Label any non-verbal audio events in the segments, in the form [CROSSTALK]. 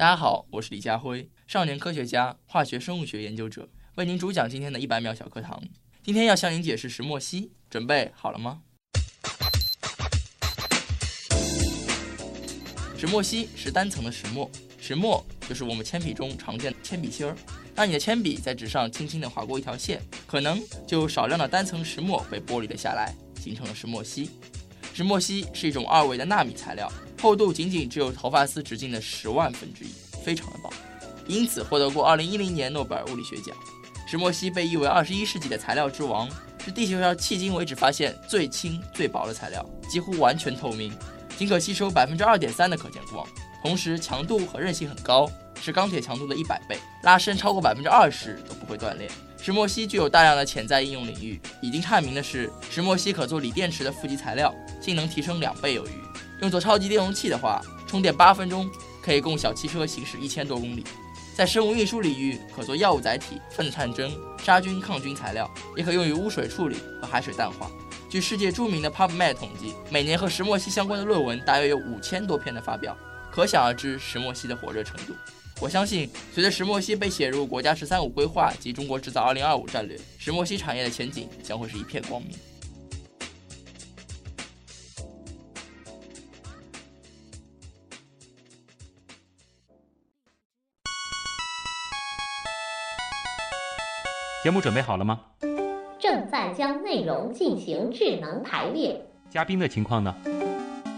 大家好，我是李家辉，少年科学家、化学生物学研究者，为您主讲今天的一百秒小课堂。今天要向您解释石墨烯，准备好了吗？石墨烯是单层的石墨，石墨就是我们铅笔中常见的铅笔芯儿。当你的铅笔在纸上轻轻地划过一条线，可能就少量的单层石墨被剥离了下来，形成了石墨烯。石墨烯是一种二维的纳米材料，厚度仅仅只有头发丝直径的十万分之一，非常的薄，因此获得过2010年诺贝尔物理学奖。石墨烯被誉为21世纪的材料之王，是地球上迄今为止发现最轻最薄的材料，几乎完全透明，仅可吸收百分之二点三的可见光，同时强度和韧性很高，是钢铁强度的一百倍，拉伸超过百分之二十都不会断裂。石墨烯具有大量的潜在应用领域，已经探明的是，石墨烯可做锂电池的负极材料，性能提升两倍有余。用作超级电容器的话，充电八分钟可以供小汽车行驶一千多公里。在生物运输领域，可做药物载体、分子探针、杀菌抗菌材料，也可用于污水处理和海水淡化。据世界著名的 PubMed 统计，每年和石墨烯相关的论文大约有五千多篇的发表，可想而知石墨烯的火热程度。我相信，随着石墨烯被写入国家“十三五”规划及中国制造“二零二五”战略，石墨烯产业的前景将会是一片光明。节目准备好了吗？正在将内容进行智能排列。嘉宾的情况呢？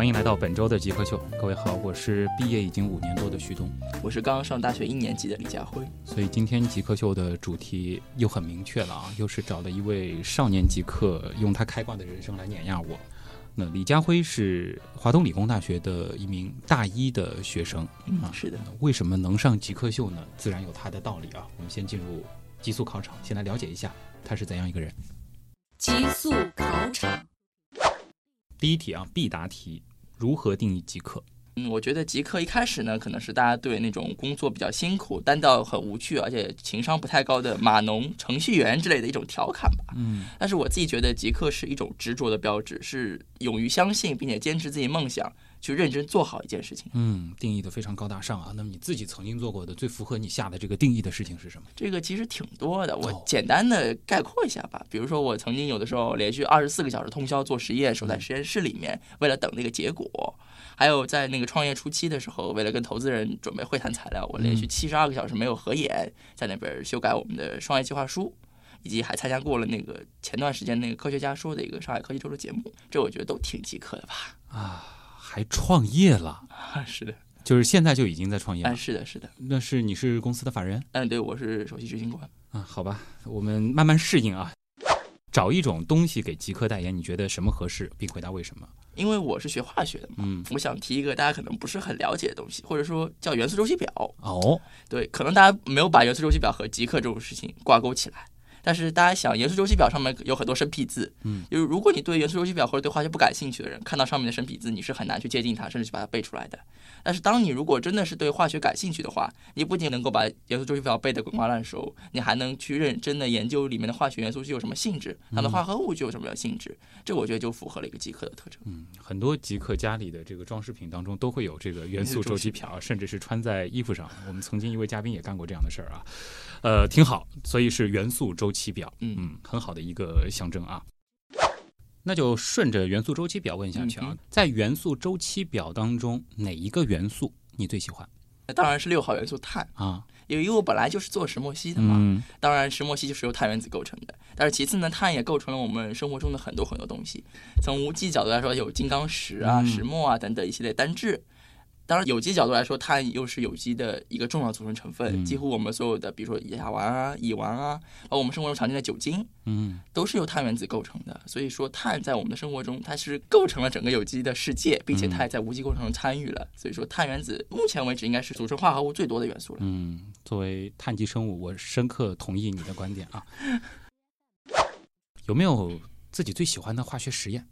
欢迎来到本周的极客秀，各位好，我是毕业已经五年多的徐东，我是刚刚上大学一年级的李佳辉。所以今天极客秀的主题又很明确了啊，又是找了一位少年极客，用他开挂的人生来碾压我。那李家辉是华东理工大学的一名大一的学生嗯，是的。为什么能上极客秀呢？自然有他的道理啊。我们先进入极速考场，先来了解一下他是怎样一个人。极速考场，第一题啊，必答题。如何定义极客？嗯，我觉得极客一开始呢，可能是大家对那种工作比较辛苦、单调、很无趣，而且情商不太高的码农、程序员之类的一种调侃吧。嗯，但是我自己觉得，极客是一种执着的标志，是勇于相信并且坚持自己梦想，去认真做好一件事情。嗯，定义的非常高大上啊。那么你自己曾经做过的最符合你下的这个定义的事情是什么？这个其实挺多的，哦我简单的概括一下吧。比如说，我曾经有的时候连续二十四个小时通宵做实验，守在实验室里面，为了等那个结果。还有在那个创业初期的时候，为了跟投资人准备会谈材料，我连续七十二个小时没有合眼，在那边修改我们的创业计划书，以及还参加过了那个前段时间那个科学家说的一个上海科技周的节目，这我觉得都挺极客的吧？啊，还创业了？[LAUGHS] 啊，是的，就是现在就已经在创业了？哎，是的，是的，那是你是公司的法人嗯，对，我是首席执行官。啊？好吧，我们慢慢适应啊。找一种东西给极客代言，你觉得什么合适，并回答为什么？因为我是学化学的嘛，嗯，我想提一个大家可能不是很了解的东西，或者说叫元素周期表。哦，对，可能大家没有把元素周期表和极客这种事情挂钩起来。但是大家想，元素周期表上面有很多生僻字，嗯，就是如果你对元素周期表或者对化学不感兴趣的人，看到上面的生僻字，你是很难去接近它，甚至去把它背出来的。但是当你如果真的是对化学感兴趣的话，你不仅能够把元素周期表背得滚瓜烂熟，你还能去认真的研究里面的化学元素具有什么性质，它的化合物具有什么样的性质，这我觉得就符合了一个极客的特征。嗯，很多极客家里的这个装饰品当中都会有这个元素周期表，甚至是穿在衣服上。我们曾经一位嘉宾也干过这样的事儿啊，呃，挺好，所以是元素周期表，嗯嗯，很好的一个象征啊。那就顺着元素周期表问下去啊，嗯在元素周期表当中，哪一个元素你最喜欢那当然是六号元素碳，啊？因为我本来就是做石墨烯的嘛，嗯当然，石墨烯就是由碳原子构成的。但是其次呢，碳也构成了我们生活中的很多很多东西。从无机角度来说，有金刚石啊、嗯石墨啊等等一系列单质。当然，有机角度来说，碳又是有机的一个重要组成成分。嗯几乎我们所有的，比如说甲烷啊、乙烷啊，包括我们生活中常见的酒精，嗯都是由碳原子构成的。所以说，碳在我们的生活中，它是构成了整个有机的世界，并且它也在无机过程中参与了。所以说，碳原子目前为止应该是组成化合物最多的元素了。嗯，作为碳基生物，我深刻同意你的观点啊。[LAUGHS] 有没有自己最喜欢的化学实验？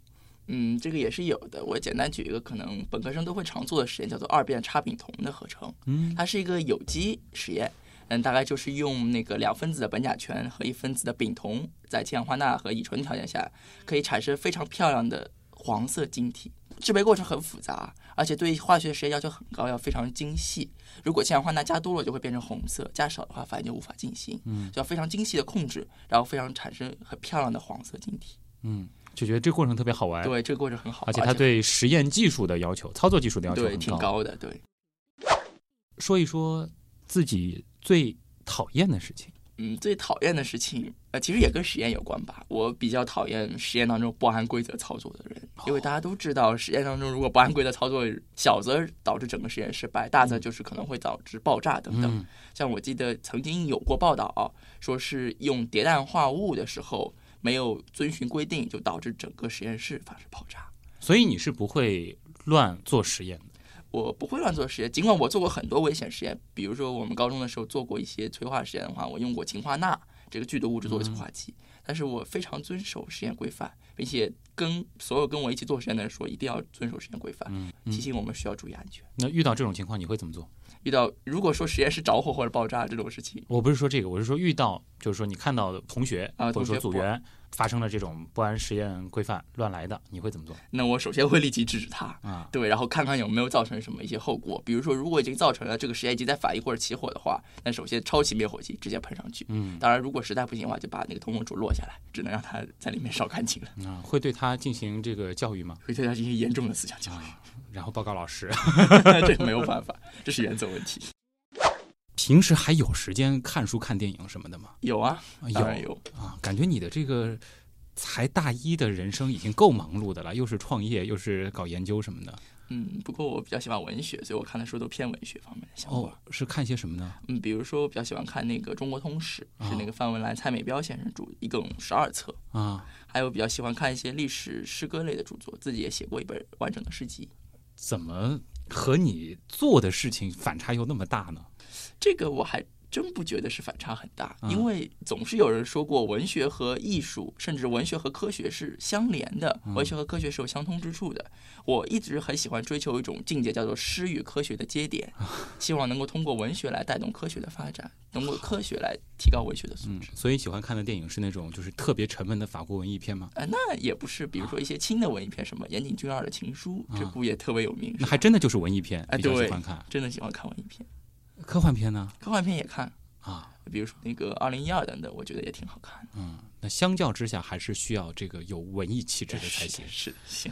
嗯，这个也是有的。我简单举一个可能本科生都会常做的实验，叫做二变差丙酮的合成。嗯它是一个有机实验，嗯，大概就是用那个两分子的苯甲醛和一分子的丙酮，在氢氧化钠和乙醇条件下，可以产生非常漂亮的黄色晶体。制备过程很复杂，而且对化学实验要求很高，要非常精细。如果氢氧化钠加多了，就会变成红色；加少的话，反应就无法进行。嗯，就要非常精细的控制，然后非常产生很漂亮的黄色晶体。嗯，就觉得这个过程特别好玩，对，这个过程很好，而且他对实验技术的要求、操作技术的要求对挺高的，对。说一说自己最讨厌的事情。嗯，最讨厌的事情，呃，其实也跟实验有关吧。我比较讨厌实验当中不按规则操作的人，因为大家都知道，实验当中如果不按规则操作，小则导致整个实验失败，大则就是可能会导致爆炸等等。嗯像我记得曾经有过报道，说是用叠氮化物的时候没有遵循规定，就导致整个实验室发生爆炸。所以你是不会乱做实验的。我不会乱做实验，尽管我做过很多危险实验，比如说我们高中的时候做过一些催化实验的话，我用过氰化钠这个剧毒物质作为催化剂，但是我非常遵守实验规范，并且跟所有跟我一起做实验的人说，一定要遵守实验规范，嗯，提醒我们需要注意安全。那遇到这种情况你会怎么做？遇到如果说实验室着火或者爆炸这种事情，我不是说这个，我是说遇到，就是说你看到同学啊或者说同学组员发生了这种不按实验规范乱来的，你会怎么做那我首先会立即制止他。啊？对，然后看看有没有造成什么一些后果，比如说，如果已经造成了这个实验已经在反应或者起火的话，那首先抄起灭火器直接喷上去。嗯当然，如果实在不行的话，就把那个通风柱落下来，只能让它在里面烧干净了，啊，会对他进行这个教育吗？会对他进行严重的思想教育。然后报告老师。[LAUGHS] 这个没有办法，这是原则问题。平时还有时间看书、看电影什么的吗？有啊，啊当然有。啊，感觉你的这个才大一的人生已经够忙碌的了，又是创业，又是搞研究什么的。嗯，不过我比较喜欢文学，所以我看的书都偏文学方面的相关。哦，是看些什么呢？嗯，比如说我比较喜欢看那个《中国通史》，是那个范文澜、蔡美彪先生著，一共十二册。啊，还有比较喜欢看一些历史诗歌类的著作，自己也写过一本完整的诗集。怎么和你做的事情反差又那么大呢？这个我还真不觉得是反差很大，嗯因为总是有人说过，文学和艺术，甚至文学和科学是相连的，文学和科学是有相通之处的。我一直很喜欢追求一种境界，叫做诗与科学的接点，[LAUGHS] 希望能够通过文学来带动科学的发展，通过科学来提高文学的素嗯质。，所以喜欢看的电影是那种就是特别沉闷的法国文艺片吗？呃，那也不是，比如说一些轻的文艺片，什么岩井俊二的《情书》，这部也特别有名。那还真的就是文艺片，哎，比较喜欢看。，真的喜欢看文艺片，科幻片呢？科幻片也看，啊，比如说那个《二零一二》等等，我觉得也挺好看的。嗯，那相较之下，还是需要这个有文艺气质的才行是的，。是的，行。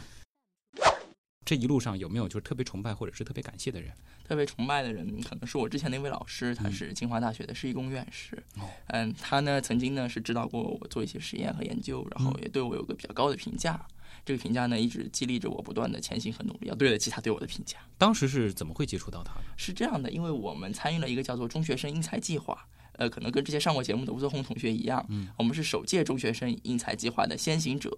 这一路上有没有就是特别崇拜或者是特别感谢的人？特别崇拜的人，可能是我之前的一位老师，他是清华大学的施一公院士。哦嗯，他呢曾经呢是指导过我做一些实验和研究，然后也对我有个比较高的评价。这个评价呢一直激励着我不断的前行和努力，要对得起他对我的评价。当时是怎么会接触到他的？是这样的，因为我们参与了一个叫做中学生英才计划。呃，可能跟之前上过节目的吴泽宏同学一样，嗯，我们是首届中学生英才计划的先行者。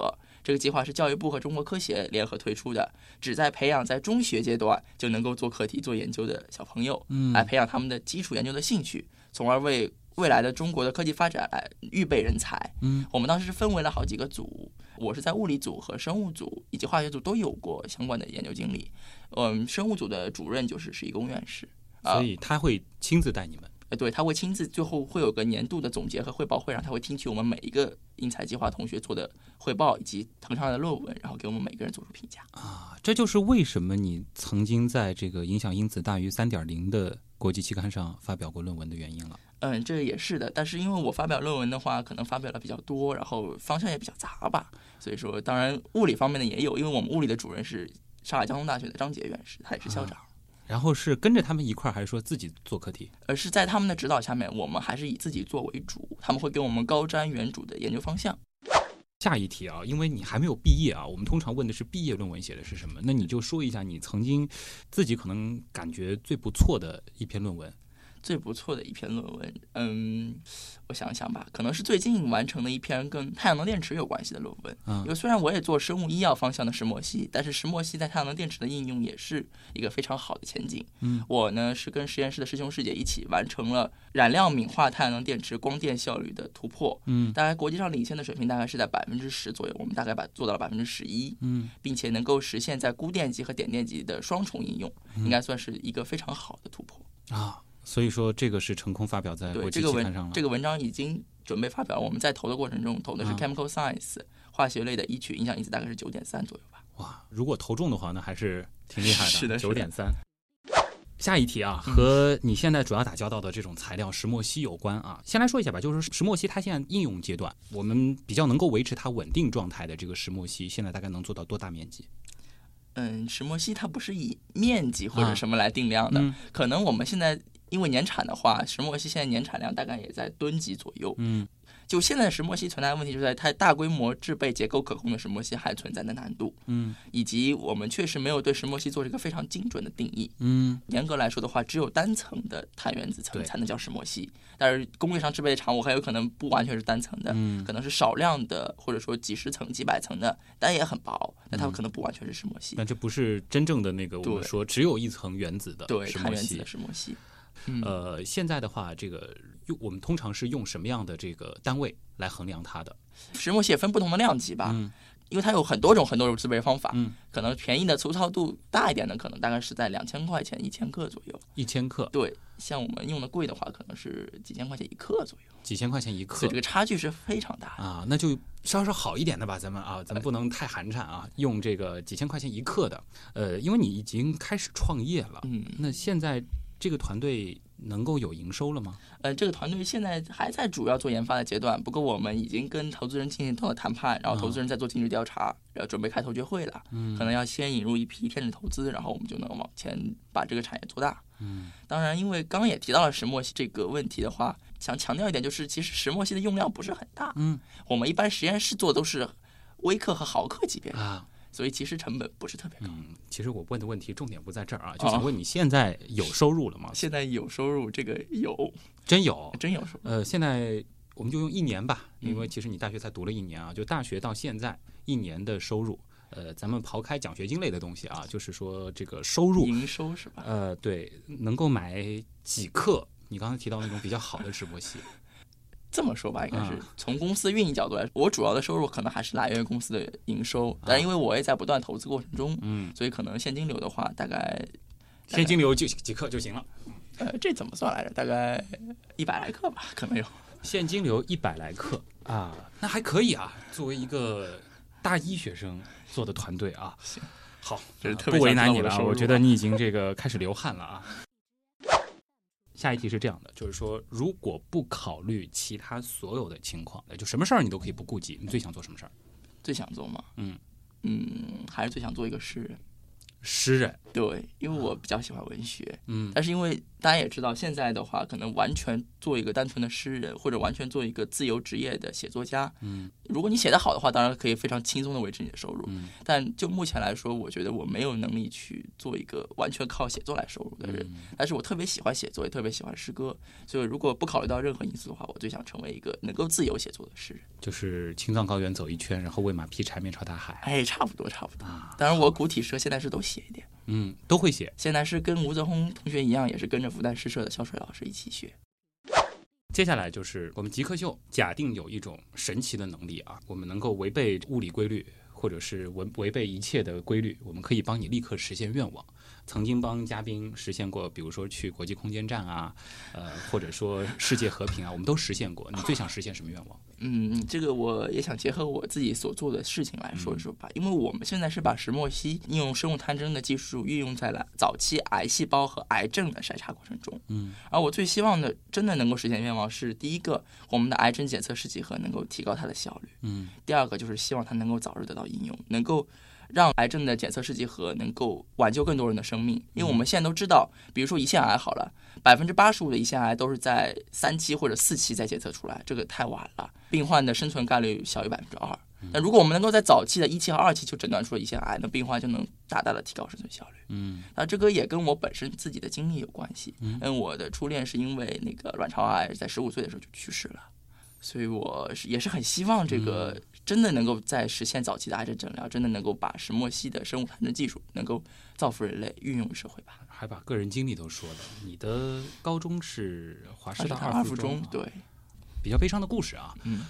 这个计划是教育部和中国科协联合推出的，旨在培养在中学阶段就能够做课题、做研究的小朋友，嗯来培养他们的基础研究的兴趣，从而为未来的中国的科技发展来预备人才。嗯，我们当时是分为了好几个组，我是在物理组和生物组以及化学组都有过相关的研究经历。嗯，生物组的主任就是是一公院士。啊所以他会亲自带你们。呃，对，他会亲自最后会有个年度的总结和汇报会，然后他会听取我们每一个英才计划同学做的汇报以及腾上来的论文，然后给我们每个人做出评价。啊，这就是为什么你曾经在这个影响因子大于三点零的国际期刊上发表过论文的原因了。嗯，这也是的，但是因为我发表论文的话，可能发表的比较多，然后方向也比较杂吧，所以说，当然物理方面的也有，因为我们物理的主任是上海交通大学的张杰院士，他也是校长。然后是跟着他们一块儿，还是说自己做课题？而是在他们的指导下面，我们还是以自己做为主，他们会给我们高瞻远瞩的研究方向。下一题啊，因为你还没有毕业啊，我们通常问的是毕业论文写的是什么，那你就说一下你曾经自己可能感觉最不错的一篇论文。最不错的一篇论文，嗯，我想想吧，可能是最近完成的一篇跟太阳能电池有关系的论文。嗯因为虽然我也做生物医药方向的石墨烯，但是石墨烯在太阳能电池的应用也是一个非常好的前景。嗯，我呢是跟实验室的师兄师姐一起完成了染料敏化太阳能电池光电效率的突破。嗯大概国际上领先的水平大概是在百分之十左右，我们大概把做到了百分之十一。嗯并且能够实现在钴电极和碘电极的双重应用，嗯应该算是一个非常好的突破。啊，所以说这个是成功发表在对国际这个文期刊上了。这个文章已经准备发表，我们在投的过程中投的是啊 Chemical Science、化学类的一曲，影响因子大概是九点三左右吧。哇，如果投中的话，那还是挺厉害的，是的九点三。下一题啊，和你现在主要打交道的这种材料石墨烯有关啊。先来说一下吧，就是石墨烯它现在应用阶段，我们比较能够维持它稳定状态的这个石墨烯，现在大概能做到多大面积？嗯，石墨烯它不是以面积或啊者什么来定量的，嗯可能我们现在因为年产的话，石墨烯现在年产量大概也在吨级左右。嗯就现在石墨烯存在的问题，就在它大规模制备结构可控的石墨烯还存在的难度，嗯以及我们确实没有对石墨烯做这个非常精准的定义。嗯严格来说的话，只有单层的碳原子层才能叫石墨烯，但是工业上制备的产物很有可能不完全是单层的，嗯可能是少量的，或者说几十层、几百层的，但也很薄，那它可能不完全是石墨烯，那这不是真正的那个我们对说只有一层原子的对，石墨烯碳原子的。石墨烯。嗯，呃，现在的话，这个用我们通常是用什么样的这个单位来衡量它的？石墨烯也分不同的量级吧，嗯。因为它有很多种很多种制备方法，嗯，可能便宜的粗糙度大一点的，可能大概是在两千块钱一千克左右。一千克，对，像我们用的贵的话，可能是几千块钱一克左右，几千块钱一克。这个差距是非常大的。啊，那就稍稍好一点的吧，咱们啊，咱们不能太寒碜啊，用这个几千块钱一克的，呃，因为你已经开始创业了，嗯，那现在这个团队能够有营收了吗？呃，这个团队现在还在主要做研发的阶段，不过我们已经跟投资人进行到了谈判，然后投资人在做尽职调查，然后准备开投决会了。嗯可能要先引入一批天使投资，然后我们就能往前把这个产业做大。嗯当然，因为刚刚也提到了石墨烯这个问题的话，想强调一点，就是其实石墨烯的用量不是很大，嗯我们一般实验室做都是微克和毫克级别的，啊所以其实成本不是特别高。嗯，其实我问的问题重点不在这儿啊，就想问你现在有收入了吗？现在有收入，这个有真有？真有 [LAUGHS] 收入。呃，现在我们就用一年吧，因为嗯其实你大学才读了一年啊，就大学到现在一年的收入，呃，咱们刨开奖学金类的东西啊，就是说这个收入，营收是吧？呃，对，能够买几克？你刚才提到那种比较好的石墨烯，这么说吧，应该是啊从公司运营角度来说，我主要的收入可能还是来源于公司的营收，但是因为我也在不断投资过程中，嗯，所以可能现金流的话，大概现金流就几克就行了，呃这怎么算来着？大概一百来克吧，可能有。现金流一百来克 [LAUGHS] 啊，那还可以啊，作为一个大一学生做的团队啊，行，好，这是特别想知道难你了啊，我觉得啊你已经这个开始流汗了啊。下一题是这样的，就是说，如果不考虑其他所有的情况，就什么事儿你都可以不顾及，你最想做什么事儿？最想做吗？嗯嗯，还是最想做一个诗人。诗人，对，因为我比较喜欢文学，嗯但是因为大家也知道，现在的话，可能完全做一个单纯的诗人，或者完全做一个自由职业的写作家，嗯如果你写得好的话，当然可以非常轻松的维持你的收入。嗯但就目前来说，我觉得我没有能力去做一个完全靠写作来收入的人。嗯但是我特别喜欢写作，也特别喜欢诗歌，所以如果不考虑到任何因素的话，我最想成为一个能够自由写作的诗人。就是青藏高原走一圈，然后喂马劈柴，面朝大海哎，差不多，差不多。啊，当然，我古体诗和现代诗都写一点。嗯，都会写。现在是跟吴泽宏同学一样，也是跟着复旦诗社的肖水老师一起学。接下来就是我们极客秀，假定有一种神奇的能力啊，我们能够违背物理规律，或者是违违背一切的规律，我们可以帮你立刻实现愿望。曾经帮嘉宾实现过，比如说去国际空间站啊，呃，或者说世界和平啊，我们都实现过。你最想实现什么愿望？嗯，这个我也想结合我自己所做的事情来说一说吧，因为我们现在是把石墨烯应用生物探针的技术运用在了早期癌细胞和癌症的筛查过程中。嗯，而我最希望的，真的能够实现愿望是：第一个，我们的癌症检测试剂盒能够提高它的效率；嗯第二个，就是希望它能够早日得到应用，能够让癌症的检测试剂盒能够挽救更多人的生命。因为我们现在都知道，比如说胰腺癌好了，百分之八十五的胰腺癌都是在三期或者四期再检测出来，这个太晚了，病患的生存概率小于百分之二。那如果我们能够在早期的一期和二期就诊断出了胰腺癌，那病患就能大大的提高生存效率。嗯那这个也跟我本身自己的经历有关系。嗯，我的初恋是因为那个卵巢癌，在十五岁的时候就去世了，所以我是也是很希望这个真的能够在实现早期的癌症诊疗，真的能够把石墨烯的生物探测技术能够造福人类，运用于社会吧。还把个人经历都说了。你的高中是华师大二附中对，比较悲伤的故事啊。嗯。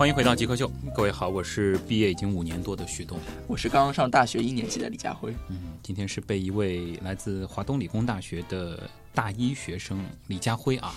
欢迎回到极客秀，各位好，我是毕业已经五年多的徐东。我是刚刚上大学一年级的李家辉。嗯，今天是被一位来自华东理工大学的大一学生李家辉啊，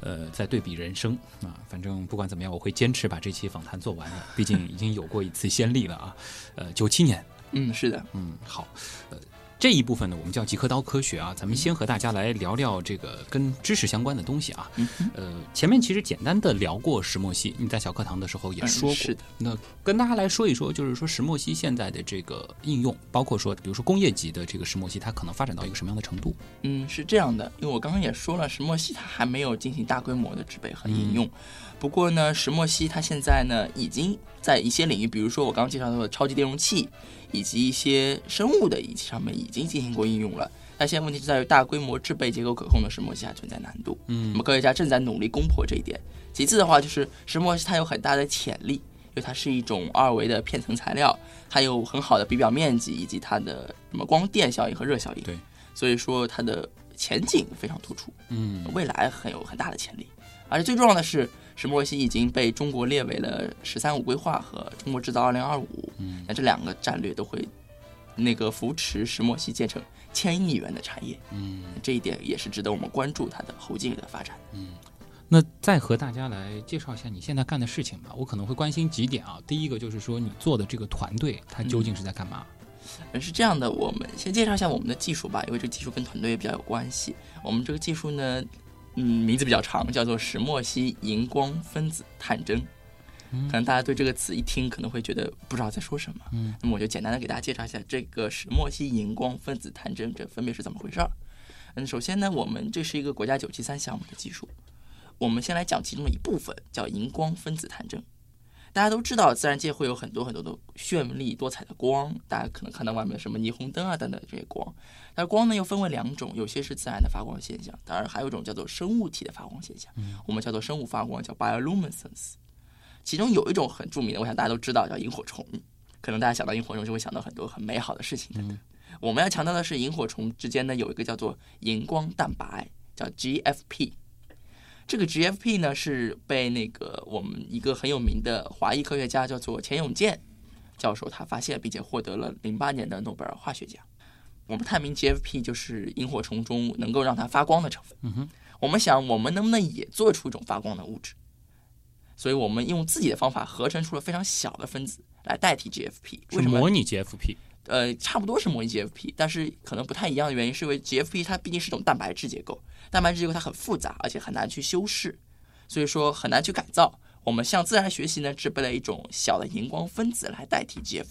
呃，在对比人生啊。反正不管怎么样，我会坚持把这期访谈做完的，毕竟已经有过一次先例了啊。呃，九七年，嗯，是的，嗯，好，呃，这一部分呢，我们叫极客刀科学啊，咱们先和大家来聊聊这个跟知识相关的东西啊。嗯呃，前面其实简单的聊过石墨烯，你在小课堂的时候也说过。嗯是的，那跟大家来说一说，就是说石墨烯现在的这个应用，包括说，比如说工业级的这个石墨烯，它可能发展到一个什么样的程度？嗯，是这样的，因为我刚刚也说了，石墨烯它还没有进行大规模的制备和应用。不过呢，石墨烯它现在呢已经在一些领域，比如说我刚刚介绍到的超级电容器，以及一些生物的仪器上面已经进行过应用了。但现在问题是在于大规模制备结构可控的石墨烯还存在难度。嗯我们科学家正在努力攻破这一点。其次的话，就是石墨烯它有很大的潜力，因为它是一种二维的片层材料，它有很好的比表面积以及它的什么光电效应和热效应。对，所以说它的前景非常突出，嗯未来很有很大的潜力。而且最重要的是，石墨烯已经被中国列为了“十三五”规划和“中国制造二零二五”。嗯那这两个战略都会那个扶持石墨烯建成千亿元的产业。嗯。这一点也是值得我们关注它的后劲的发展。嗯那再和大家来介绍一下你现在干的事情吧。我可能会关心几点啊。第一个就是说，你做的这个团队，它究竟是在干嘛？呃是这样的，我们先介绍一下我们的技术吧，因为这个技术跟团队也比较有关系。我们这个技术呢，嗯，名字比较长，叫做石墨烯荧光分子探针。可能大家对这个词一听可能会觉得不知道在说什么。嗯，那么我就简单的给大家介绍一下这个石墨烯荧光分子探针这分别是怎么回事儿。嗯，首先呢，我们这是一个国家九七三项目的技术，我们先来讲其中的一部分，叫荧光分子探针。大家都知道，自然界会有很多很多的绚丽多彩的光，大家可能看到外面什么霓虹灯啊等等这些光。但是光呢又分为两种，有些是自然的发光现象，当然还有一种叫做生物体的发光现象，我们叫做生物发光，叫 bioluminescence。其中有一种很著名的，我想大家都知道，叫萤火虫。可能大家想到萤火虫就会想到很多很美好的事情等等。我们要强调的是，萤火虫之间呢有一个叫做荧光蛋白，叫 GFP。这个 GFP 呢是被那个我们一个很有名的华裔科学家叫做钱永健教授他发现，并且获得了零八年的诺贝尔化学奖。我们探明 GFP 就是萤火虫中能够让它发光的成分。嗯哼，我们想，我们能不能也做出一种发光的物质？所以我们用自己的方法合成出了非常小的分子来代替 GFP。为什么？是模拟 GFP。呃，差不多是模拟 GFP，但是可能不太一样的原因是因为 GFP 它毕竟是一种蛋白质结构，蛋白质结构它很复杂，而且很难去修饰，所以说很难去改造。我们向自然学习呢，制备了一种小的荧光分子来代替 GFP，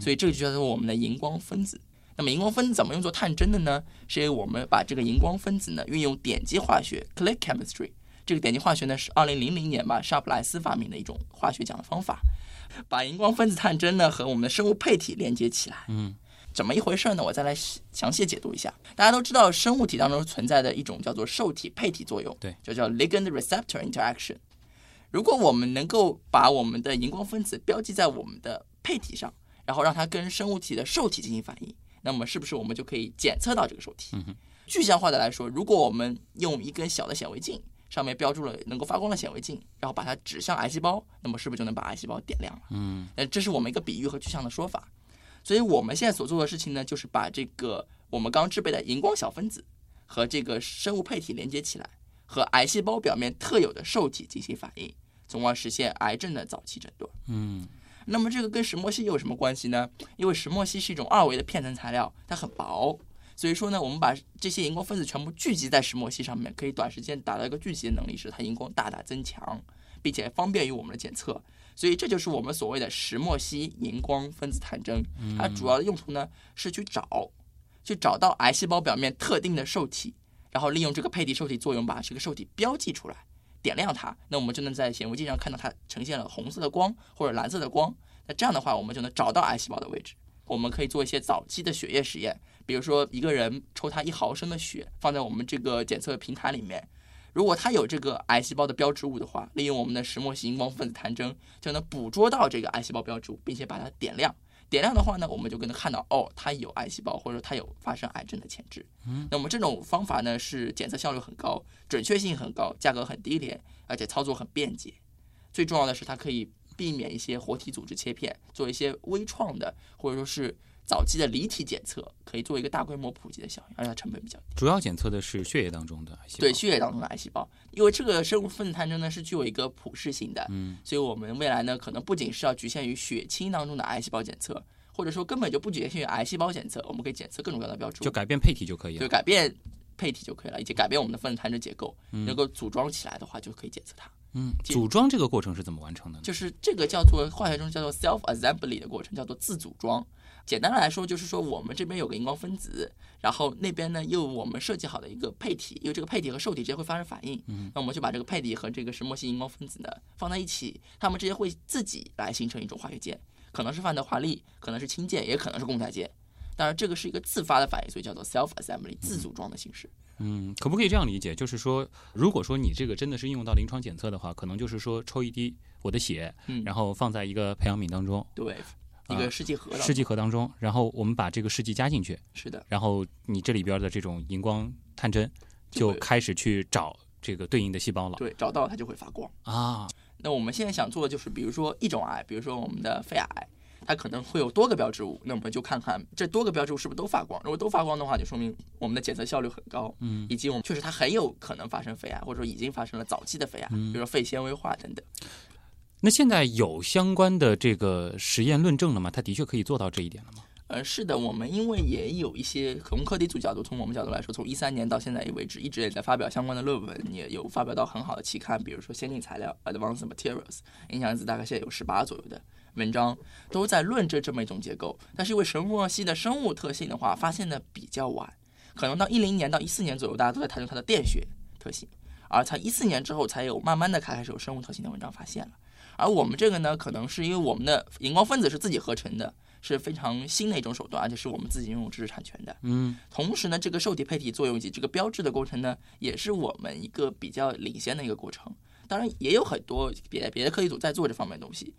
所以这个就叫做我们的荧光分子。那么荧光分子怎么用作探针的呢？是因为我们把这个荧光分子呢运用点击化学 （click chemistry）。这个点击化学呢是二零零零年吧沙普莱斯发明的一种化学讲的方法，把荧光分子探针呢和我们的生物配体连接起来。嗯，怎么一回事呢？我再来详细解读一下。大家都知道，生物体当中存在的一种叫做受体配体作用，对，就叫 ligand receptor interaction。如果我们能够把我们的荧光分子标记在我们的配体上，然后让它跟生物体的受体进行反应，那么是不是我们就可以检测到这个受体？嗯哼具象化的来说，如果我们用一根小的显微镜，上面标注了能够发光的显微镜，然后把它指向癌细胞，那么是不是就能把癌细胞点亮了？嗯那，这是我们一个比喻和具象的说法。所以我们现在所做的事情呢，就是把这个我们刚制备的荧光小分子和这个生物配体连接起来，和癌细胞表面特有的受体进行反应，从而实现癌症的早期诊断。嗯那么这个跟石墨烯有什么关系呢？因为石墨烯是一种二维的片层材料，它很薄，所以说呢，我们把这些荧光分子全部聚集在石墨烯上面，可以短时间达到一个聚集的能力，使它荧光大大增强，并且方便于我们的检测。所以这就是我们所谓的石墨烯荧光分子探针。它主要的用途呢是去找，去找到癌细胞表面特定的受体，然后利用这个配体受体作用把这个受体标记出来，点亮它。那我们就能在显微镜上看到它呈现了红色的光或者蓝色的光。那这样的话，我们就能找到癌细胞的位置。我们可以做一些早期的血液实验，比如说一个人抽他一毫升的血，放在我们这个检测平台里面，如果它有这个癌细胞的标志物的话，利用我们的石墨烯荧光分子探针就能捕捉到这个癌细胞标志物，并且把它点亮。点亮的话呢，我们就能看到哦，它有癌细胞，或者说它有发生癌症的潜质。嗯，那么这种方法呢是检测效率很高，准确性很高，价格很低廉，而且操作很便捷。最重要的是它可以。避免一些活体组织切片，做一些微创的或者说是早期的离体检测，可以做一个大规模普及的效应，而且它成本比较低。主要检测的是血液当中的癌细胞。对，血液当中的癌细胞，因为这个生物分子探针呢是具有一个普适性的，嗯，所以我们未来呢可能不仅是要局限于血清当中的癌细胞检测，或者说根本就不局限于癌细胞检测，我们可以检测各种各样的标志物，就改变配体就可以了。对，改变配体就可以了，以及改变我们的分子探针结构，能够组装起来的话就可以检测它。嗯，组装这个过程是怎么完成的呢？就是这个叫做化学中叫做 self assembly 的过程，叫做自组装。简单的来说，就是说我们这边有个荧光分子，然后那边呢又我们设计好的一个配体，因为这个配体和受体之间会发生反应，嗯，那我们就把这个配体和这个石墨烯荧光分子呢放在一起，它们之间会自己来形成一种化学键，可能是范德华力，可能是氢键，也可能是共态键。当然，这个是一个自发的反应，所以叫做 self assembly 自组装的形式。嗯，可不可以这样理解？就是说，如果说你这个真的是应用到临床检测的话，可能就是说抽一滴我的血，嗯，然后放在一个培养皿当中，对，一个试剂盒，试剂盒当中，然后我们把这个试剂加进去，是的，然后你这里边的这种荧光探针就开始去找这个对应的细胞了，对，找到它就会发光啊。那我们现在想做的就是，比如说一种癌，比如说我们的肺癌。它可能会有多个标志物，那我们就看看这多个标志物是不是都发光。如果都发光的话，就说明我们的检测效率很高，嗯，以及我们确实它很有可能发生肺癌，或者说已经发生了早期的肺癌，比如说肺纤维化等等。那现在有相关的这个实验论证了吗？它的确可以做到这一点了吗？呃，是的，我们因为也有一些从课题组角度，从我们角度来说，从一三年到现在为止，一直也在发表相关的论文，也有发表到很好的期刊，比如说先进材料 （Advanced Materials），影响因子大概现在有十八左右的。文章都在论证这么一种结构，但是因为石墨烯的生物特性的话，发现的比较晚，可能到一零年到一四年左右，大家都在谈论它的电学特性，而才一四年之后，才有慢慢的开始有生物特性的文章发现了。而我们这个呢，可能是因为我们的荧光分子是自己合成的，是非常新的一种手段，而且是我们自己拥有知识产权的。嗯，同时呢，这个受体配体作用以及这个标志的过程呢，也是我们一个比较领先的一个过程。当然，也有很多别别的科技组在做这方面的东西。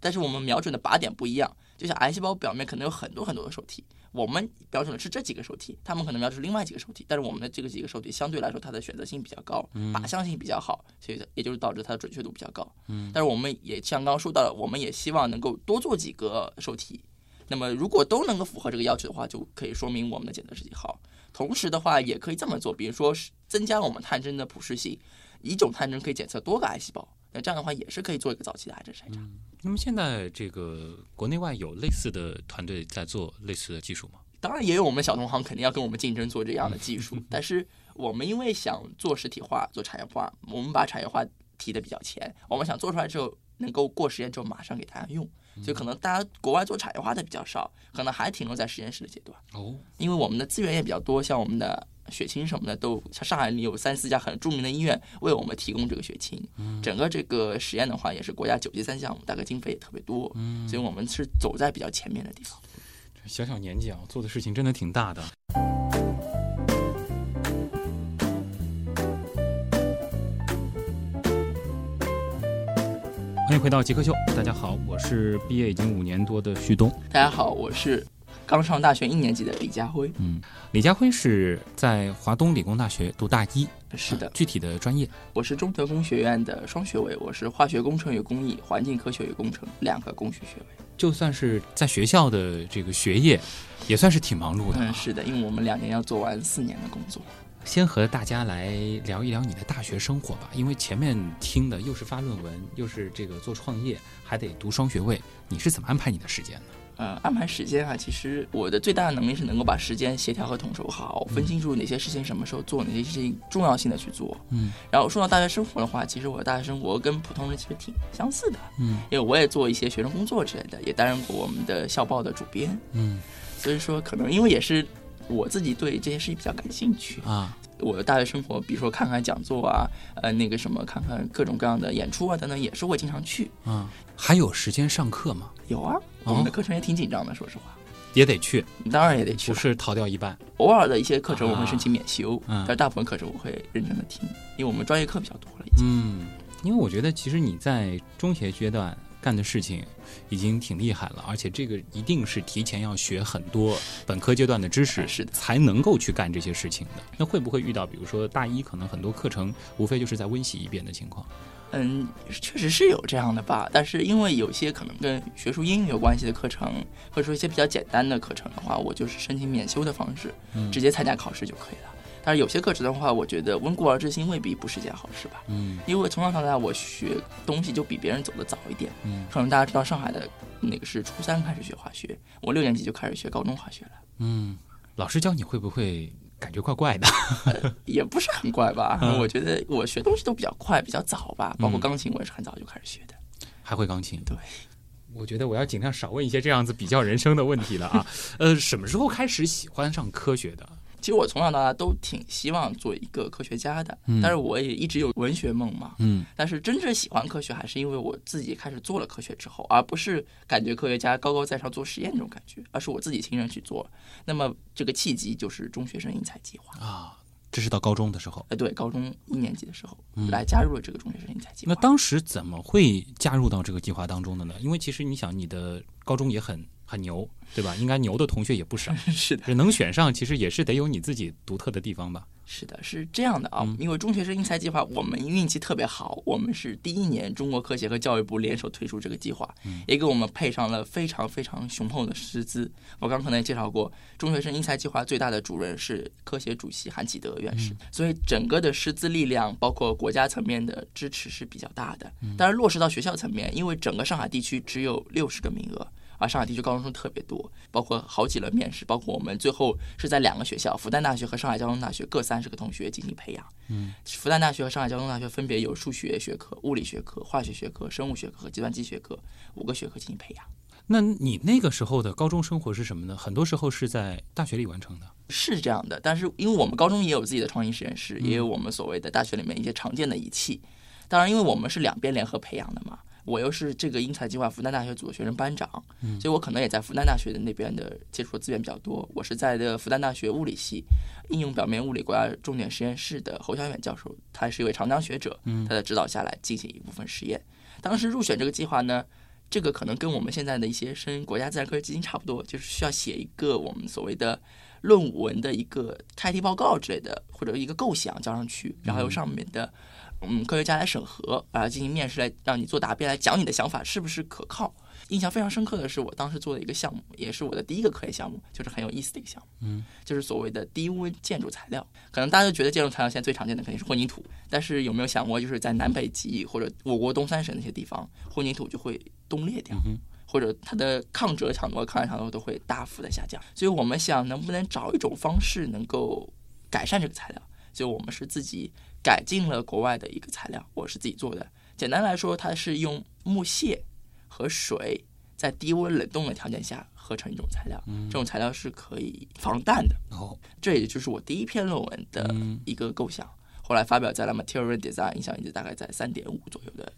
但是我们瞄准的靶点不一样，就像癌细胞表面可能有很多很多的受体，我们标准的是这几个受体，他们可能瞄准另外几个受体，但是我们的这个几个受体相对来说它的选择性比较高，靶向性比较好，所以也就是导致它的准确度比较高。嗯，但是我们也像刚刚说到了，我们也希望能够多做几个受体，那么如果都能够符合这个要求的话，就可以说明我们的检测试剂好。同时的话，也可以这么做，比如说是增加我们探针的普适性，一种探针可以检测多个癌细胞。那这样的话也是可以做一个早期的癌症筛查。那么现在这个国内外有类似的团队在做类似的技术吗？当然也有，我们小同行肯定要跟我们竞争做这样的技术。[LAUGHS] 但是我们因为想做实体化、做产业化，我们把产业化提的比较前。我们想做出来之后能够过实验之后马上给大家用，就可能大家国外做产业化的比较少，可能还停留在实验室的阶段。哦，因为我们的资源也比较多，像我们的。血清什么的都像上海有三四家很著名的医院为我们提供这个血清，整个这个实验的话也是国家九级三项目，大概经费也特别多，所以我们是走在比较前面的地方。小小年纪啊，做的事情真的挺大的。欢迎回到极客秀，大家好，我是毕业已经五年多的旭东。大家好，我是。刚上大学一年级的李家辉，嗯，李家辉是在华东理工大学读大一，是的，具体的专业，我是中德工学院的双学位，我是化学工程与工艺、环境科学与工程两个工学学位。就算是在学校的这个学业，也算是挺忙碌的。嗯，是的，因为我们两年要做完四年的工作。先和大家来聊一聊你的大学生活吧，因为前面听的又是发论文，又是这个做创业，还得读双学位，你是怎么安排你的时间呢？呃，安排时间啊，其实我的最大的能力是能够把时间协调和统筹好，分清楚哪些事情什么时候做，哪些事情重要性的去做。嗯然后说到大学生活的话，其实我的大学生活跟普通人其实挺相似的，嗯因为我也做一些学生工作之类的，也担任过我们的校报的主编，嗯所以说可能因为也是我自己对这些事情比较感兴趣，啊，我的大学生活，比如说看看讲座啊，呃，那个什么，看看各种各样的演出啊等等，也是会经常去。嗯，还有时间上课吗？有啊，我们的课程也挺紧张的，说实话，也得去，当然也得去了。不是逃掉一半。偶尔的一些课程我会申请免修，嗯但大部分课程我会认真的听，因为我们专业课比较多了已经。嗯，因为我觉得其实你在中学阶段干的事情已经挺厉害了，而且这个一定是提前要学很多本科阶段的知识，是的才能够去干这些事情的。那会不会遇到，比如说大一可能很多课程无非就是在温习一遍的情况？嗯，确实是有这样的吧，但是因为有些可能跟学术英语有关系的课程，或者说一些比较简单的课程的话，我就是申请免修的方式，嗯直接参加考试就可以了。但是有些课程的话，我觉得温故而知新未必不是件好事吧。嗯因为从小到大我学东西就比别人走得早一点。嗯可能大家知道上海的那个是初三开始学化学，我六年级就开始学高中化学了，嗯，老师教你会不会感觉怪怪的？[LAUGHS] 也不是很怪吧？嗯我觉得我学东西都比较快，比较早吧，包括嗯钢琴我也是很早就开始学的。还会钢琴？对。我觉得我要尽量少问一些这样子比较人生的问题了啊。呃，什么时候开始喜欢上科学的？其实我从小到大都挺希望做一个科学家的，嗯但是我也一直有文学梦嘛。嗯但是真正喜欢科学，还是因为我自己开始做了科学之后，而不是感觉科学家高高在上做实验那种感觉，而是我自己亲身去做。那么这个契机就是中学生英才计划。啊，这是到高中的时候。哎，对，高中一年级的时候嗯来加入了这个中学生英才计划。那当时怎么会加入到这个计划当中的呢？因为其实你想，你的高中也很很牛，对吧？应该牛的同学也不少，[LAUGHS] 是的，能选上，其实也是得有你自己独特的地方吧？是的，是这样的啊。嗯因为中学生英才计划，我们运气特别好，我们是第一年中国科协和教育部联手推出这个计划，嗯也给我们配上了非常非常雄厚的师资。我刚可能也介绍过，中学生英才计划最大的主任是科协主席韩启德院士，所以整个的师资力量，包括国家层面的支持是比较大的。但是落实到学校层面，因为整个上海地区只有六十个名额。而上海地区高中生特别多，包括好几轮面试，包括我们最后是在两个学校，复旦大学和上海交通大学各三十个同学进行培养。嗯，复旦大学和上海交通大学分别有数学学科、物理学科、化学学科、生物学科和计算机学科五个学科进行培养。那你那个时候的高中生活是什么呢？很多时候是在大学里完成的。是这样的，但是因为我们高中也有自己的创新实验室，也有我们所谓的大学里面一些常见的仪器。当然，因为我们是两边联合培养的嘛，我又是这个英才计划复旦大学组的学生班长，所以我可能也在复旦大学的那边的接触的资源比较多。我是在的复旦大学物理系应用表面物理国家重点实验室的侯小远教授，他是一位长江学者，他的指导下来进行一部分实验。当时入选这个计划呢，这个可能跟我们现在的一些申国家自然科学基金差不多，就是需要写一个我们所谓的论文的一个开题报告之类的，或者一个构想交上去，然后由上面的嗯科学家来审核，啊进行面试来让你做答辩，来讲你的想法是不是可靠。印象非常深刻的是，我当时做的一个项目，也是我的第一个科研项目，就是很有意思的一个项目，嗯，就是所谓的低温建筑材料。可能大家就觉得建筑材料现在最常见的肯定是混凝土，但是有没有想过，就是在南北极或者我国东三省那些地方，混凝土就会冻裂掉。嗯或者它的抗折强度和抗压强度都会大幅的下降，所以我们想能不能找一种方式能够改善这个材料，所以我们是自己改进了国外的一个材料，我是自己做的。简单来说，它是用木屑和水在低温冷冻的条件下合成一种材料，这种材料是可以防弹的。哦，这也就是我第一篇论文的嗯一个构想。后来发表在了《Material Design》，影响力大概在三点五左右的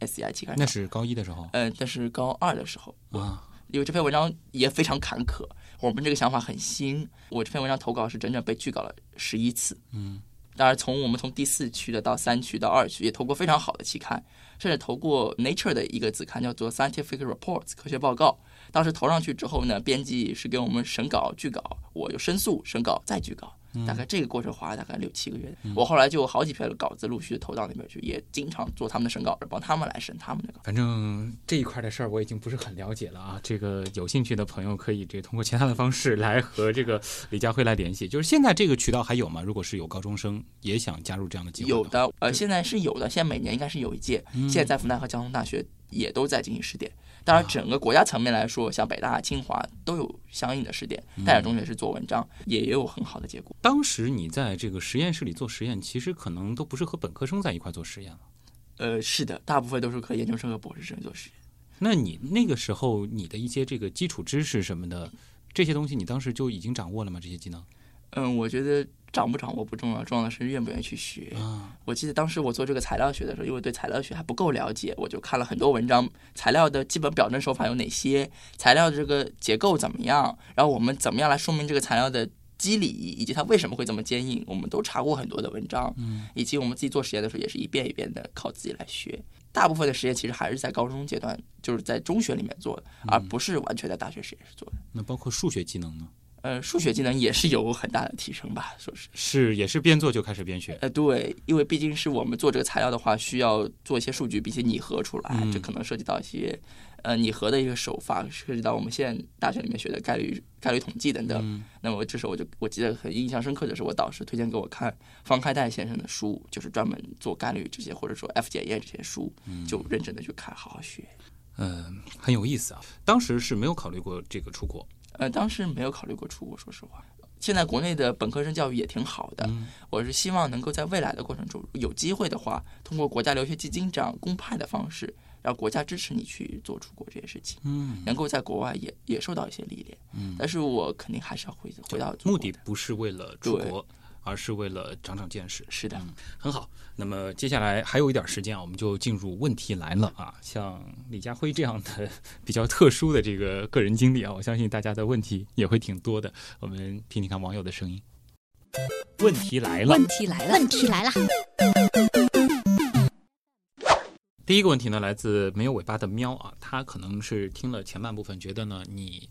SCI 期刊上。那是高一的时候嗯，但是高二的时候，啊。因为这篇文章也非常坎坷，我们这个想法很新。我这篇文章投稿是整整被拒稿了十一次。嗯，当然从我们从第四区的到三区到二区，也投过非常好的期刊，甚至投过 Nature 的一个子刊叫做 Scientific Reports 科学报告。当时投上去之后呢，编辑是给我们审稿、拒稿，我又申诉、审稿再拒稿。大概这个过程花了大概六七个月，我后来就有好几篇稿子陆续投到那边去，也经常做他们的审稿人，帮他们来审他们的稿。反正这一块的事儿我已经不是很了解了啊。这个有兴趣的朋友可以这通过其他的方式来和这个李佳辉来联系。就是现在这个渠道还有吗？如果是有高中生也想加入这样的计划，有。的，呃，现在是有的，现在每年应该是有一届，现在在复旦和交通大学也都在进行试点。当然，整个国家层面来说，像北大、清华都有相应的试点，淡江中学是做文章，也有很好的结果。当时你在这个实验室里做实验，其实可能都不是和本科生在一块做实验了。呃，是的，大部分都是和研究生和博士生做实验。那你那个时候你的一些这个基础知识什么的这些东西，你当时就已经掌握了吗？这些技能？嗯，我觉得掌不掌握不重要，重要的是愿不愿意去学。啊，我记得当时我做这个材料学的时候，因为对材料学还不够了解，我就看了很多文章，材料的基本表征手法有哪些，材料的这个结构怎么样，然后我们怎么样来说明这个材料的机理，以及它为什么会这么坚硬，我们都查过很多的文章，嗯，以及我们自己做实验的时候也是一遍一遍的靠自己来学。大部分的实验其实还是在高中阶段，就是在中学里面做的，而不是完全在大学实验室做的。那包括数学技能呢？呃，数学技能也是有很大的提升吧，说是。是也是边做就开始边学。呃，对，因为毕竟是我们做这个材料的话，需要做一些数据，并且拟合出来，嗯这可能涉及到一些呃拟合的一个手法，涉及到我们现在大学里面学的概率概率统计等等。嗯那么这时候我就我记得很印象深刻的是，我导师推荐给我看方开岱先生的书，就是专门做概率这些或者说 F 检验这些书，嗯就认真的去看，好好学。嗯，很有意思啊。当时是没有考虑过这个出国。呃，当时没有考虑过出国，说实话。现在国内的本科生教育也挺好的，嗯我是希望能够在未来的过程中有机会的话，通过国家留学基金这样公派的方式，让国家支持你去做出国这件事情，嗯能够在国外也也受到一些历练。嗯，但是我肯定还是要回回到目的的不是为了出国，而是为了长长见识。是的，很好，那么接下来还有一点时间啊，我们就进入问题来了啊。像李家辉这样的比较特殊的这个个人经历啊，我相信大家的问题也会挺多的。我们听听看网友的声音。问题来了，问题来了，问题来了，第一个问题呢，来自没有尾巴的喵啊，他可能是听了前半部分，觉得呢你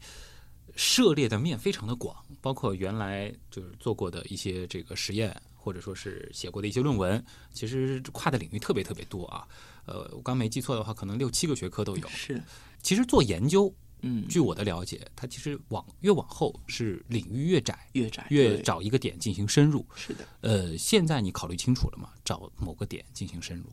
涉猎的面非常的广，包括原来就是做过的一些这个实验，或者说是写过的一些论文，其实跨的领域特别特别多啊。呃，我刚没记错的话，可能六七个学科都有。是，其实做研究，嗯，据我的了解，它其实往越往后是领域越窄，越窄越找一个点进行深入。是的。呃，现在你考虑清楚了吗？找某个点进行深入。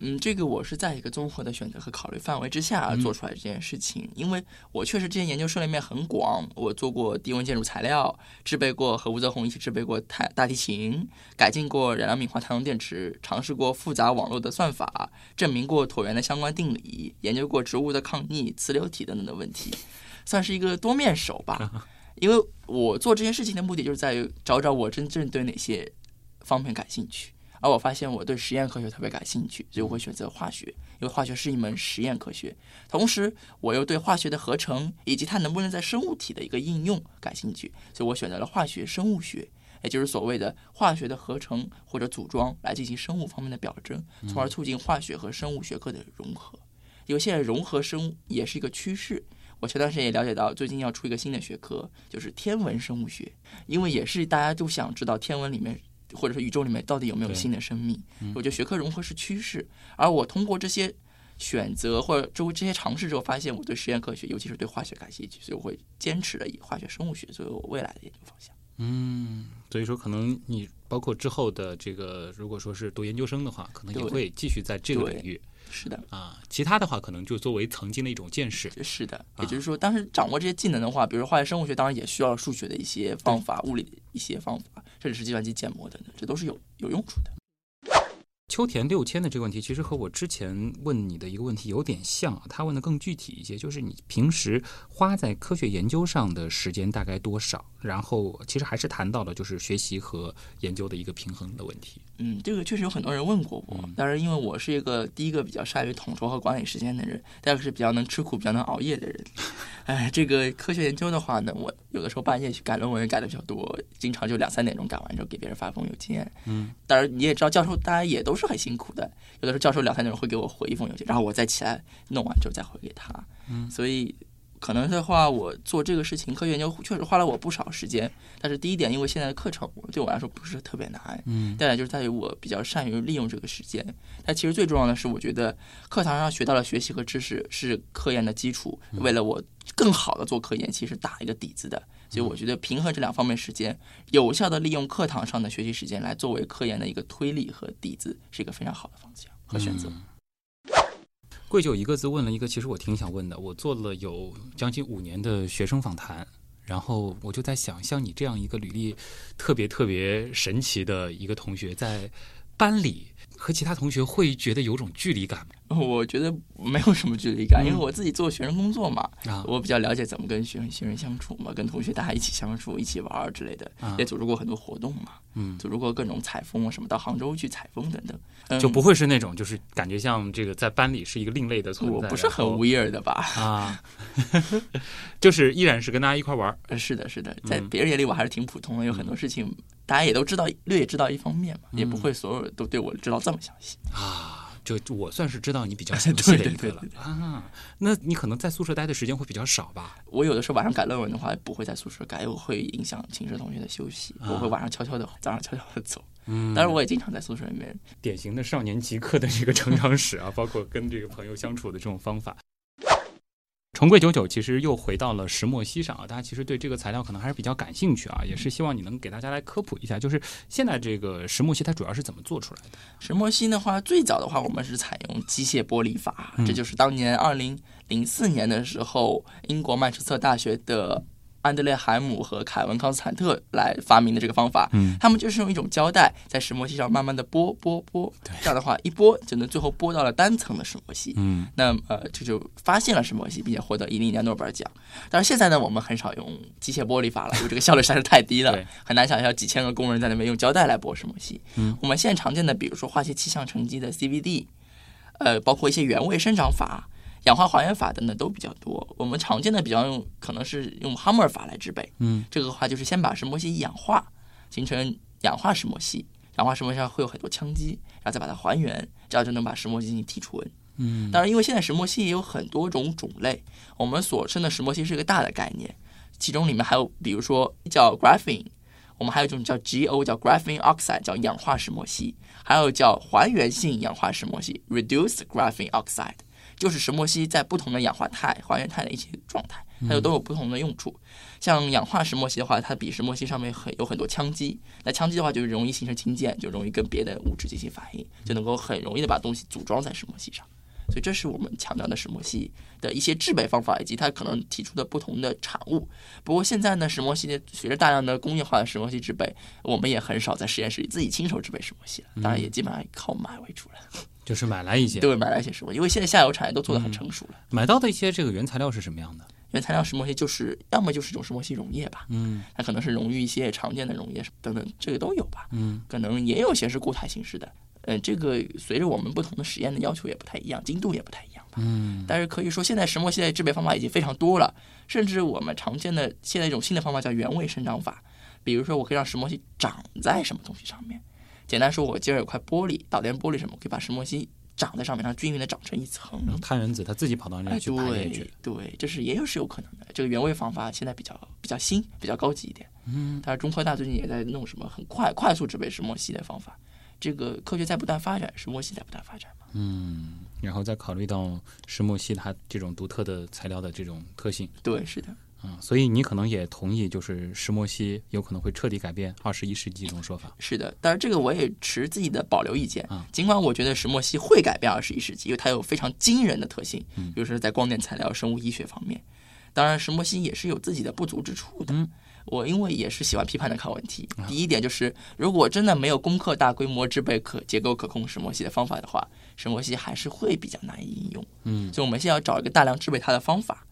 嗯，这个我是在一个综合的选择和考虑范围之下嗯做出来这件事情，因为我确实之前研究涉猎面很广，我做过低温建筑材料，制备过和吴泽宏一起制备过太大提琴，改进过燃料敏化太阳电池，尝试过复杂网络的算法，证明过椭圆的相关定理，研究过植物的抗逆、磁流体等等的问题，算是一个多面手吧。因为我做这件事情的目的就是在于找找我真正对哪些方面感兴趣。而我发现我对实验科学特别感兴趣，所以我会选择化学，因为化学是一门实验科学。同时，我又对化学的合成以及它能不能在生物体的一个应用感兴趣，所以我选择了化学生物学，也就是所谓的化学的合成或者组装来进行生物方面的表征，从而促进化学和生物学科的融合。因为现在融合生物也是一个趋势。我前段时间也了解到，最近要出一个新的学科，就是天文生物学，因为也是大家都想知道天文里面或者说宇宙里面到底有没有新的生命。我觉得学科融合是趋势，而我通过这些选择或者周这些尝试之后，发现我对实验科学，尤其是对化学感兴趣，所以我会坚持的以化学生物学作为我未来的研究方向。嗯，所以说可能你包括之后的这个，如果说是读研究生的话，可能也会继续在这个领域是的，啊。其他的话，可能就作为曾经的一种见识。是的，啊也就是说，当时掌握这些技能的话，比如说化学生物学，当然也需要数学的一些方法、物理的一些方法，甚至是计算机建模等等，这都是有有用处的。秋田六千的这个问题，其实和我之前问你的一个问题有点像啊，他问的更具体一些，就是你平时花在科学研究上的时间大概多少？然后其实还是谈到了就是学习和研究的一个平衡的问题。嗯，这个确实有很多人问过我嗯，当然，因为我是一个第一个比较善于统筹和管理时间的人，第二个是比较能吃苦、比较能熬夜的人。[LAUGHS] 哎，这个科学研究的话呢，我有的时候半夜去改论文改的比较多，经常就两三点钟改完之后给别人发封邮件。嗯，当然你也知道，教授大家也都是很辛苦的，有的时候教授两三点钟会给我回一封邮件，然后我再起来弄完之后再回给他。嗯，所以。可能的话，我做这个事情，科学研究确实花了我不少时间。但是第一点，因为现在的课程对我来说不是特别难，嗯再来就是在于我比较善于利用这个时间。但其实最重要的是，我觉得课堂上学到的学习和知识是科研的基础，为了我更好的做科研，其实打一个底子的。所以我觉得平衡这两方面时间，有效的利用课堂上的学习时间来作为科研的一个推力和底子，是一个非常好的方向和选择。贵就一个字问了一个，其实我挺想问的。我做了有将近五年的学生访谈，然后我就在想，像你这样一个履历特别特别神奇的一个同学，在班里和其他同学会觉得有种距离感吗？我觉得没有什么距离感，嗯因为我自己做学生工作嘛，啊，我比较了解怎么跟学生学生相处嘛，跟同学大家一起相处、一起玩儿之类的，啊。也组织过很多活动嘛，嗯，组织过各种采风啊什么，到杭州去采风等等，嗯就不会是那种就是感觉像这个在班里是一个另类的存在，我不是很然后 weird 的吧？啊，[LAUGHS] 就是依然是跟大家一块玩儿呃是的，是的，在嗯别人眼里我还是挺普通的，有很多事情大家也都知道，略知道一方面嘛，也不嗯。会所有人都对我知道这么详细。啊，就就我算是知道你比较 [LAUGHS] 详细的一个了对对对对啊。那你可能在宿舍待的时间会比较少吧？我有的时候晚上改论文的话，不会在宿舍改，我会影响寝室同学的休息，啊我会晚上悄悄的，早上悄悄的走。嗯当然，我也经常在宿舍里面 [LAUGHS] 典型的少年极客的这个成长史啊，包括跟这个朋友相处的这种方法。重贵九九其实又回到了石墨烯上啊，大家其实对这个材料可能还是比较感兴趣啊，也是希望你能给大家来科普一下，就是现在这个石墨烯它主要是怎么做出来的？石墨烯的话，最早的话，我们是采用机械剥离法，这就是当年二零零四年的时候，英国曼彻斯特大学的安德烈海姆和凯文康斯坦特来发明的这个方法。嗯他们就是用一种胶带在石墨烯上慢慢的剥剥剥，这样的话一剥就能最后剥到了单层的石墨烯。嗯那呃，这就发现了石墨烯，并且获得一零年诺贝尔奖。但是现在呢，我们很少用机械剥离法了，因为这个效率实在是太低了，很难想象几千个工人在那边用胶带来剥石墨烯。嗯，我们现在常见的，比如说化学气象沉积的 CVD，呃，包括一些原位生长法、氧化还原法等等都比较多。我们常见的比较用可能是用 Hammer 法来制备，嗯这个的话就是先把石墨烯氧化，形成氧化石墨烯。氧化石墨烯上会有很多羟基，然后再把它还原，这样就能把石墨烯进行提纯。嗯当然，因为现在石墨烯也有很多种种类，我们所称的石墨烯是一个大的概念，其中里面还有比如说叫 graphene，我们还有一种叫 GO 叫 graphene oxide 叫氧化石墨烯，还有叫还原性氧化石墨烯 reduced graphene oxide，就是石墨烯在不同的氧化态、还原态的一些状态，它就都有不同的用处。像氧化石墨烯的话，它比石墨烯上面很有很多羟基，那羟基的话就容易形成氢键，就容易跟别的物质进行反应，就能够很容易的把东西组装在石墨烯上。所以这是我们强调的石墨烯的一些制备方法，以及它可能提出的不同的产物。不过现在呢，石墨烯的随着大量的工业化的石墨烯制备，我们也很少在实验室里自己亲手制备石墨烯了，当然也基本上靠买为主了，[LAUGHS] 就是买来一些，对，买来一些石墨，因为现在下游产业都做得很成熟了。买到的一些这个原材料是什么样的？原材料石墨烯就是要么就是一种石墨烯溶液吧，嗯它可能是溶于一些常见的溶液等等，这个都有吧。嗯可能也有些是固态形式的。呃，这个随着我们不同的实验的要求也不太一样，精度也不太一样吧。嗯但是可以说，现在石墨烯的制备方法已经非常多了，甚至我们常见的现在一种新的方法叫原位生长法。比如说，我可以让石墨烯长在什么东西上面。简单说，我今儿有块玻璃，导电玻璃什么，我可以把石墨烯长在上面，让它均匀的长成一层。然后碳原子它自己跑到那去排列去对。对，这是也有是有可能的。这个原位方法现在比较比较新，比较高级一点。嗯，但是中科大最近也在弄什么很快快速制备石墨烯的方法。这个科学在不断发展，石墨烯在不断发展嘛。嗯，然后再考虑到石墨烯它这种独特的材料的这种特性对，是的，嗯、所以你可能也同意，就是石墨烯有可能会彻底改变二十一世纪这种说法。是的。当然这个我也持自己的保留意见啊。尽管我觉得石墨烯会改变二十一世纪，因为它有非常惊人的特性，嗯比如说在光电材料、生物医学方面。当然，石墨烯也是有自己的不足之处的。嗯我因为也是喜欢批判的看问题。第一点就是，如果真的没有攻克大规模制备可结构可控石墨烯的方法的话，石墨烯还是会比较难以应用。嗯所以我们现在要找一个大量制备它的方法。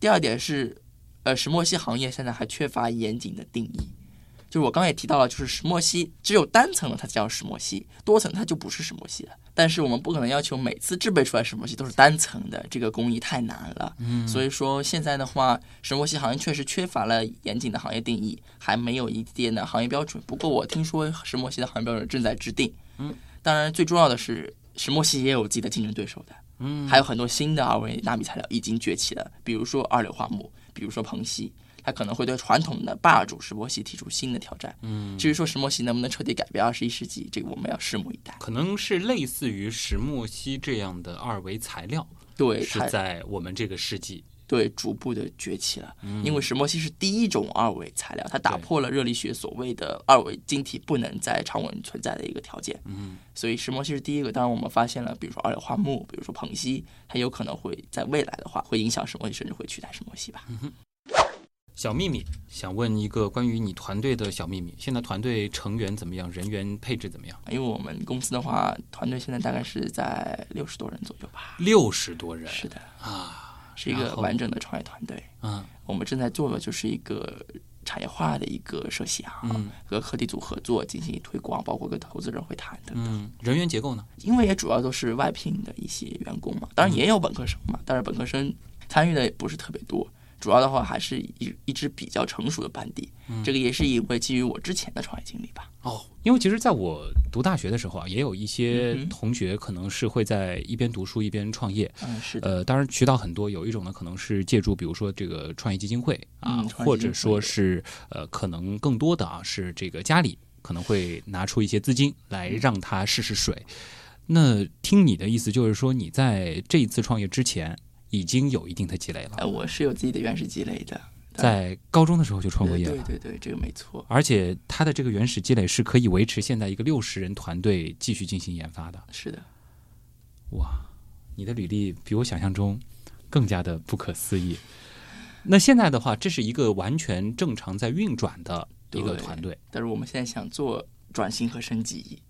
第二点是，呃，石墨烯行业现在还缺乏严谨的定义。就是我刚刚也提到了，就是石墨烯只有单层的它叫石墨烯，多层它就不是石墨烯了。但是我们不可能要求每次制备出来石墨烯都是单层的，这个工艺太难了。嗯所以说现在的话，石墨烯行业确实缺乏了严谨的行业定义，还没有一定的行业标准。不过我听说石墨烯的行业标准正在制定。嗯，当然最重要的是，石墨烯也有自己的竞争对手的。嗯还有很多新的二维纳米材料已经崛起了，比如说二硫化钼，比如说硼烯，它可能会对传统的霸主石墨烯提出新的挑战。嗯，至于说石墨烯能不能彻底改变二十一世纪，这个我们要拭目以待。可能是类似于石墨烯这样的二维材料，对，是它在我们这个世纪对逐步的崛起了。嗯因为石墨烯是第一种二维材料，它打破了热力学所谓的二维晶体不能在常温存在的一个条件。嗯所以石墨烯是第一个。当然，我们发现了，比如说二氧化钼，比如说硼烯，它有可能会在未来的话会影响石墨烯，甚至会取代石墨烯吧。小秘密，想问一个关于你团队的小秘密。现在团队成员怎么样？人员配置怎么样？因为我们公司的话，团队现在大概是在六十多人左右吧。六十多人是的，啊，是一个完整的创业团队。嗯我们正在做的就是一个产业化的一个设想，嗯和课题组合作进行推广，包括跟投资人会谈等等。嗯，人员结构呢？因为也主要都是外聘的一些员工嘛，当然也有本科生嘛，但是本科生参与的也不是特别多。主要的话还是一一支比较成熟的班底，这个也是因为基于我之前的创业经历吧。哦，因为其实在我读大学的时候啊，也有一些同学可能是会在一边读书一边创业。嗯，是的，呃，当然渠道很多，有一种呢可能是借助，比如说这个创业基金会啊，或者说是呃，可能更多的啊是这个家里可能会拿出一些资金来嗯让他试试水。那听你的意思就是说，你在这一次创业之前已经有一定的积累了，呃，我是有自己的原始积累的，在高中的时候就创过业了。对对对，这个没错。而且他的这个原始积累是可以维持现在一个六十人团队继续进行研发的。是的，哇，你的履历比我想象中更加的不可思议。那现在的话，这是一个完全正常在运转的一个团队。但是我们现在想做转型和升级。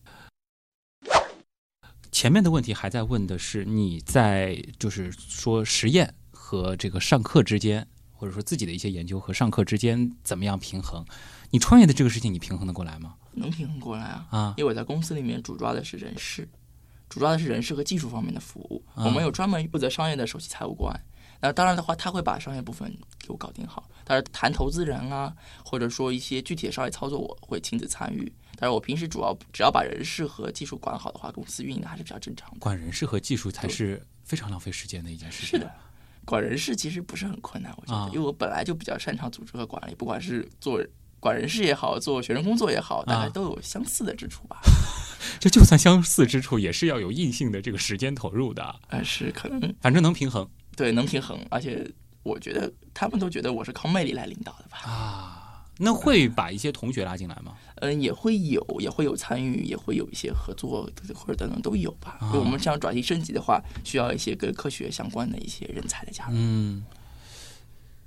前面的问题还在问的是你在就是说实验和这个上课之间，或者说自己的一些研究和上课之间怎么样平衡？你创业的这个事情，你平衡得过来吗？能平衡过来啊，啊，因为我在公司里面主抓的是人事，主抓的是人事和技术方面的服务。啊我们有专门负责商业的首席财务官，那当然的话，他会把商业部分给我搞定好。但是谈投资人啊，或者说一些具体的商业操作，我会亲自参与。但是我平时主要只要把人事和技术管好的话，公司运营的还是比较正常的。管人事和技术才是非常浪费时间的一件事情。是的，[LAUGHS] 管人事其实不是很困难，我觉得，啊因为我本来就比较擅长组织和管理，不管是做管人事也好，做学生工作也好，大啊概都有相似的之处吧。[LAUGHS] 这就算相似之处，也是要有硬性的这个时间投入的，但是可能反正能平衡对能平衡，而且我觉得他们都觉得我是靠魅力来领导的吧。啊。那会把一些同学拉进来吗？嗯，也会有，也会有参与，也会有一些合作或者等等都有吧。啊我们这样转型升级的话，需要一些跟科学相关的一些人才的加入。嗯，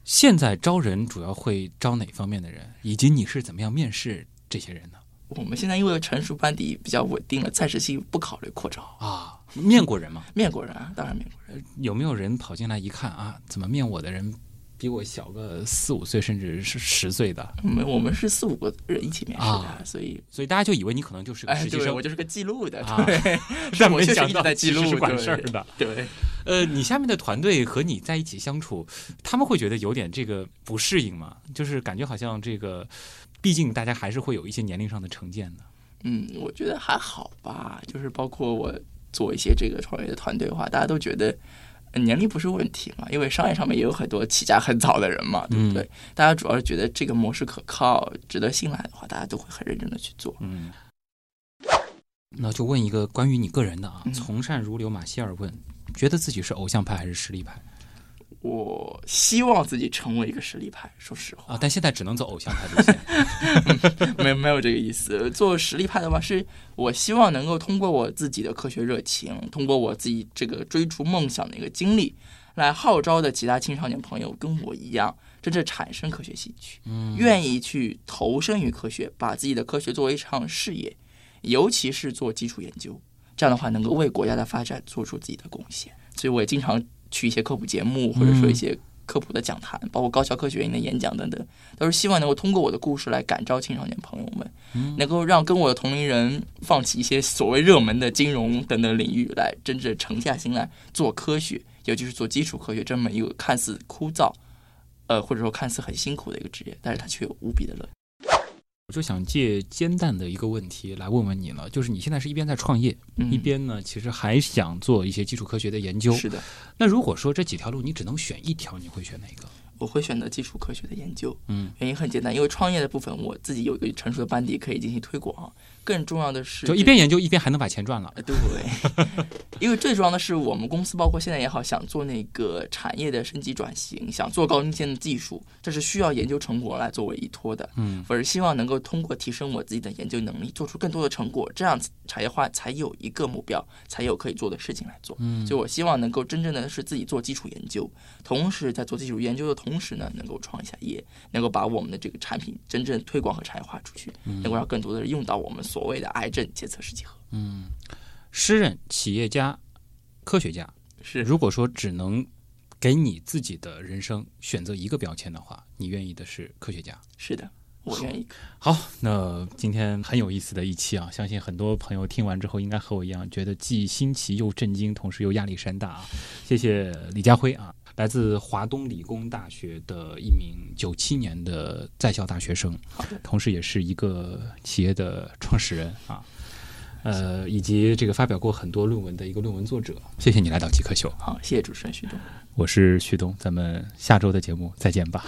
现在招人主要会招哪方面的人，以及你是怎么样面试这些人呢？我们现在因为成熟班底比较稳定了，暂时性不考虑扩招。啊，面过人吗？面过人啊，当然面过人。有没有人跑进来一看啊，怎么面我的人比我小个四五岁，甚至是十岁的？我们我们是四五个人一起面试的，啊所以所以大家就以为你可能就是个哎，实习生对我，就是个记录的，啊对，[LAUGHS] 但我没想到记录是管事儿的。对，[LAUGHS] 呃，你下面的团队和你在一起相处，他们会觉得有点这个不适应吗？就是感觉好像这个，毕竟大家还是会有一些年龄上的成见的。嗯，我觉得还好吧，就是包括我做一些这个创业的团队的话，大家都觉得呃年龄不是问题嘛，因为商业上面也有很多起家很早的人嘛，对不对？大家主要是觉得这个模式可靠、值得信赖的话，大家都会很认真的去做。嗯，那就问一个关于你个人的啊，嗯从善如流，马歇尔问，觉得自己是偶像派还是实力派我希望自己成为一个实力派，说实话啊？但现在只能走偶像派路线。[LAUGHS] 没没有这个意思。做实力派的话，是我希望能够通过我自己的科学热情，通过我自己这个追逐梦想的一个经历，来号召的其他青少年朋友跟我一样，真正产生科学兴趣，嗯愿意去投身于科学，把自己的科学作为一场事业，尤其是做基础研究，这样的话能够为国家的发展做出自己的贡献。所以我也经常去一些科普节目，或者说一些科普的讲坛，包括高校科学院的演讲等等，都是希望能够通过我的故事来感召青少年朋友们，能够让跟我的同龄人放弃一些所谓热门的金融等等领域，来真正沉下心来做科学，尤其是做基础科学这么一个看似枯燥，呃，或者说看似很辛苦的一个职业，但是它却有无比的乐。我就想借煎蛋的一个问题来问问你了，就是你现在是一边在创业，嗯一边呢其实还想做一些基础科学的研究。是的，那如果说这几条路你只能选一条，你会选哪个？我会选择基础科学的研究。嗯，原因很简单，因为创业的部分我自己有一个成熟的班底可以进行推广。更重要的是，就一边研究一边还能把钱赚了。呃对，[LAUGHS] 因为最重要的是，我们公司包括现在也好，想做那个产业的升级转型，想做高精尖的技术，这是需要研究成果来作为依托的。嗯，我是希望能够通过提升我自己的研究能力，做出更多的成果，这样产业化才有一个目标，才有可以做的事情来做。嗯，就我希望能够真正的是自己做基础研究，同时在做基础研究的同时呢，能够创一下业，能够把我们的这个产品真正推广和产业化出去，能够让更多的人用到我们所谓的癌症检测试剂盒。嗯，诗人、企业家、科学家，是如果说只能给你自己的人生选择一个标签的话，你愿意的是科学家。是的，我愿意。好，那今天很有意思的一期啊，相信很多朋友听完之后，应该和我一样，觉得既新奇又震惊，同时又压力山大啊。谢谢李家辉啊，来自华东理工大学的一名九七年的在校大学生，好的，同时也是一个企业的创始人啊，呃，以及这个发表过很多论文的一个论文作者。谢谢你来到极客秀，好，谢谢主持人徐东。我是徐东，咱们下周的节目再见吧。